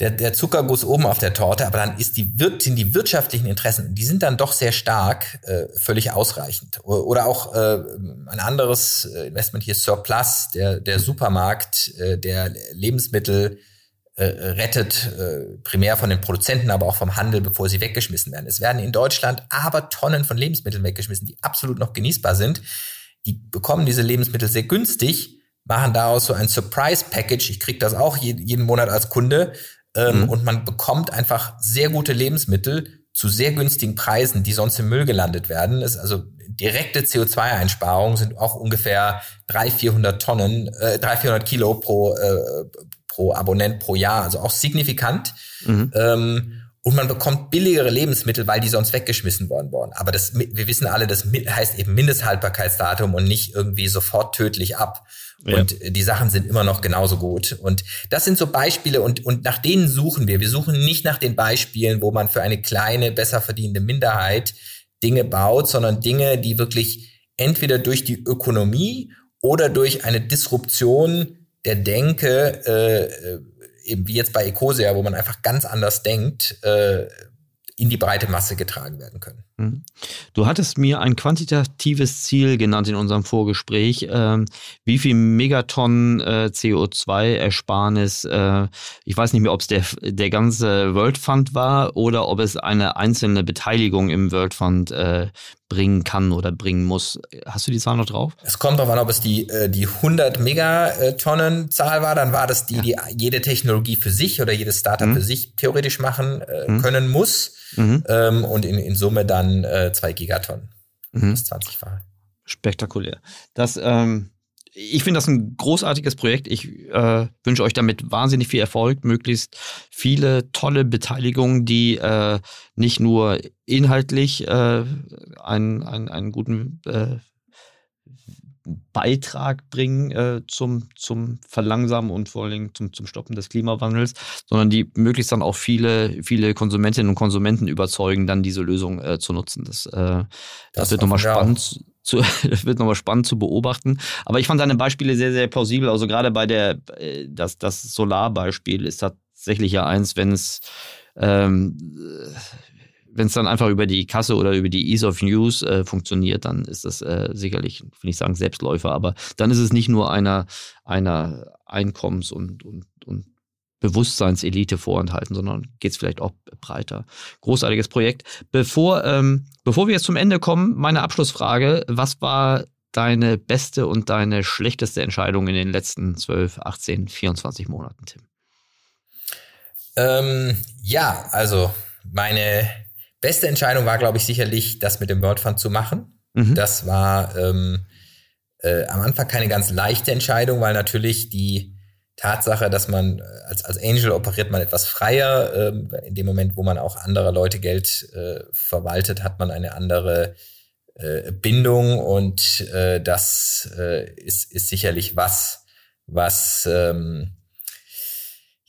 der, der Zuckerguss oben auf der Torte, aber dann ist die, sind die wirtschaftlichen Interessen, die sind dann doch sehr stark, äh, völlig ausreichend. Oder auch äh, ein anderes äh, Investment hier, Surplus, der, der Supermarkt, äh, der Lebensmittel äh, rettet, äh, primär von den Produzenten, aber auch vom Handel, bevor sie weggeschmissen werden. Es werden in Deutschland aber Tonnen von Lebensmitteln weggeschmissen, die absolut noch genießbar sind. Die bekommen diese Lebensmittel sehr günstig, machen daraus so ein Surprise Package. Ich krieg das auch jeden Monat als Kunde ähm, mhm. Und man bekommt einfach sehr gute Lebensmittel zu sehr günstigen Preisen, die sonst im Müll gelandet werden. Ist also direkte CO2-Einsparungen sind auch ungefähr 300, 400 Tonnen, äh, 300, 400 Kilo pro, äh, pro Abonnent pro Jahr. Also auch signifikant. Mhm. Ähm, und man bekommt billigere Lebensmittel, weil die sonst weggeschmissen worden waren. Aber das, wir wissen alle, das heißt eben Mindesthaltbarkeitsdatum und nicht irgendwie sofort tödlich ab. Ja. Und die Sachen sind immer noch genauso gut. Und das sind so Beispiele und, und nach denen suchen wir. Wir suchen nicht nach den Beispielen, wo man für eine kleine, besser verdienende Minderheit Dinge baut, sondern Dinge, die wirklich entweder durch die Ökonomie oder durch eine Disruption der Denke, äh, eben wie jetzt bei Ecosia, wo man einfach ganz anders denkt, äh, in die breite Masse getragen werden können. Mhm. Du hattest mir ein quantitatives Ziel genannt in unserem Vorgespräch. Ähm, wie viel Megatonnen äh, CO2-Ersparnis, äh, ich weiß nicht mehr, ob es der, der ganze World Fund war oder ob es eine einzelne Beteiligung im World Fund äh, bringen kann oder bringen muss. Hast du die Zahl noch drauf? Es kommt darauf an, ob es die, äh, die 100 Megatonnen Zahl war. Dann war das die, die jede Technologie für sich oder jedes Startup mhm. für sich theoretisch machen äh, mhm. können muss. Mhm. Ähm, und in, in Summe dann äh, zwei Gigatonnen. Mhm. Das 20-fache. Spektakulär. Das, ähm, ich finde das ein großartiges Projekt. Ich äh, wünsche euch damit wahnsinnig viel Erfolg, möglichst viele tolle Beteiligungen, die äh, nicht nur inhaltlich äh, einen, einen, einen guten äh, Beitrag bringen äh, zum, zum Verlangsamen und vor allem zum, zum Stoppen des Klimawandels, sondern die möglichst dann auch viele, viele Konsumentinnen und Konsumenten überzeugen, dann diese Lösung äh, zu nutzen. Das, äh, das, das wird nochmal spannend. Zu, <laughs> das wird nochmal spannend zu beobachten. Aber ich fand deine Beispiele sehr, sehr plausibel. Also gerade bei der, äh, das, das Solarbeispiel ist tatsächlich ja eins, wenn es ähm, wenn es dann einfach über die Kasse oder über die Ease of News äh, funktioniert, dann ist das äh, sicherlich, will ich sagen, Selbstläufer, aber dann ist es nicht nur einer, einer Einkommens- und, und, und Bewusstseinselite vorenthalten, sondern geht es vielleicht auch breiter. Großartiges Projekt. Bevor, ähm, bevor wir jetzt zum Ende kommen, meine Abschlussfrage, was war deine beste und deine schlechteste Entscheidung in den letzten 12, 18, 24 Monaten, Tim? Ähm, ja, also meine Beste Entscheidung war, glaube ich, sicherlich, das mit dem World Fund zu machen. Mhm. Das war ähm, äh, am Anfang keine ganz leichte Entscheidung, weil natürlich die Tatsache, dass man äh, als, als Angel operiert man etwas freier. Ähm, in dem Moment, wo man auch anderer Leute Geld äh, verwaltet, hat man eine andere äh, Bindung und äh, das äh, ist, ist sicherlich was, was ähm,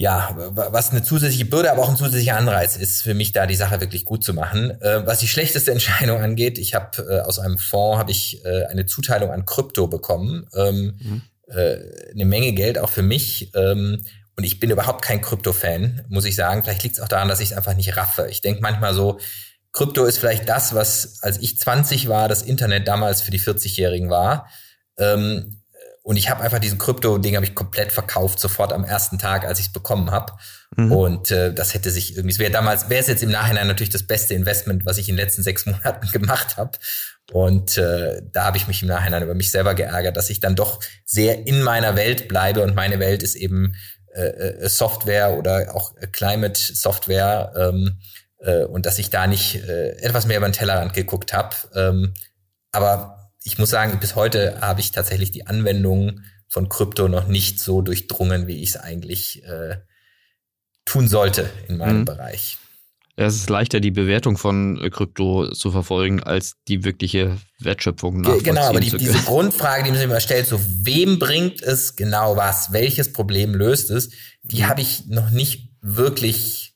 ja, was eine zusätzliche Bürde, aber auch ein zusätzlicher Anreiz ist für mich da die Sache wirklich gut zu machen. Äh, was die schlechteste <laughs> Entscheidung angeht, ich habe äh, aus einem Fonds habe ich äh, eine Zuteilung an Krypto bekommen, ähm, mhm. äh, eine Menge Geld auch für mich. Ähm, und ich bin überhaupt kein Krypto-Fan, muss ich sagen. Vielleicht liegt es auch daran, dass ich es einfach nicht raffe. Ich denke manchmal so, Krypto ist vielleicht das, was als ich 20 war, das Internet damals für die 40-Jährigen war. Ähm, und ich habe einfach diesen Krypto-Ding habe ich komplett verkauft, sofort am ersten Tag, als ich es bekommen habe. Mhm. Und äh, das hätte sich irgendwie, es wäre damals, wäre es jetzt im Nachhinein natürlich das beste Investment, was ich in den letzten sechs <laughs> Monaten gemacht habe. Und äh, da habe ich mich im Nachhinein über mich selber geärgert, dass ich dann doch sehr in meiner Welt bleibe. Und meine Welt ist eben äh, äh Software oder auch Climate Software. Ähm, äh, und dass ich da nicht äh, etwas mehr über den Tellerrand geguckt habe. Ähm, aber ich muss sagen, bis heute habe ich tatsächlich die Anwendung von Krypto noch nicht so durchdrungen, wie ich es eigentlich äh, tun sollte in meinem mhm. Bereich. es ist leichter, die Bewertung von äh, Krypto zu verfolgen, als die wirkliche Wertschöpfung nachvollziehen Genau, aber die, diese Grundfrage, die man sich immer stellt, so wem bringt es genau was, welches Problem löst es, die mhm. habe ich noch nicht wirklich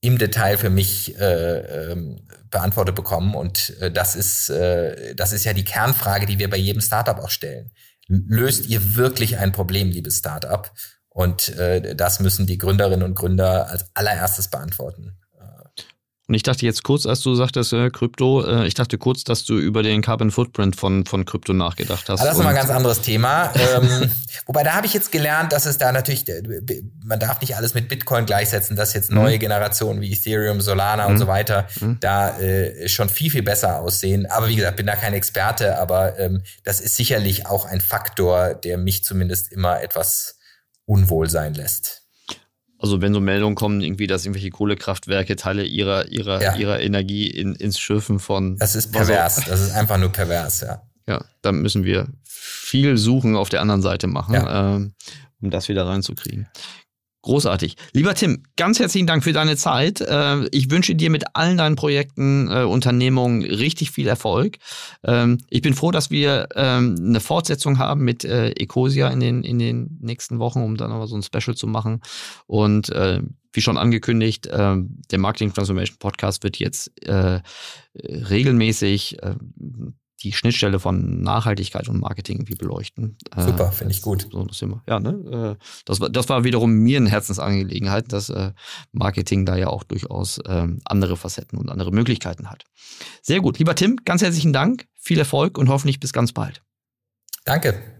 im Detail für mich äh, ähm, beantwortet bekommen. Und äh, das ist äh, das ist ja die Kernfrage, die wir bei jedem Startup auch stellen. Löst ihr wirklich ein Problem, liebes Startup? Und äh, das müssen die Gründerinnen und Gründer als allererstes beantworten. Und ich dachte jetzt kurz, als du sagtest, äh, Krypto, äh, ich dachte kurz, dass du über den Carbon Footprint von, von Krypto nachgedacht hast. Aber das ist nochmal ein ganz anderes Thema. ähm, <laughs> wobei da habe ich jetzt gelernt, dass es da natürlich, äh, man darf nicht alles mit Bitcoin gleichsetzen, dass jetzt neue mhm. Generationen wie Ethereum, Solana mhm. und so weiter mhm. da äh, schon viel, viel besser aussehen. Aber wie gesagt, bin da kein Experte, aber ähm, das ist sicherlich auch ein Faktor, der mich zumindest immer etwas unwohl sein lässt. Also wenn so Meldungen kommen, irgendwie, dass irgendwelche Kohlekraftwerke Teile ihrer, ihrer, ja. ihrer Energie in, ins Schiffen von. Das ist pervers, also, das ist einfach nur pervers, ja. Ja, da müssen wir viel Suchen auf der anderen Seite machen, ja. ähm, um das wieder reinzukriegen. Großartig. Lieber Tim, ganz herzlichen Dank für deine Zeit. Äh, ich wünsche dir mit allen deinen Projekten, äh, Unternehmungen richtig viel Erfolg. Ähm, ich bin froh, dass wir ähm, eine Fortsetzung haben mit äh, Ecosia in den, in den nächsten Wochen, um dann nochmal so ein Special zu machen. Und wie schon angekündigt, der Marketing Transformation Podcast wird jetzt regelmäßig die Schnittstelle von Nachhaltigkeit und Marketing irgendwie beleuchten. Äh, Super, äh, finde ich gut. So, das, immer, ja, ne? Äh, das, war, das war wiederum mir eine Herzensangelegenheit, dass äh, Marketing da ja auch durchaus ähm, andere Facetten und andere Möglichkeiten hat. Sehr gut. Lieber Tim, ganz herzlichen Dank, viel Erfolg und hoffentlich bis ganz bald. Danke.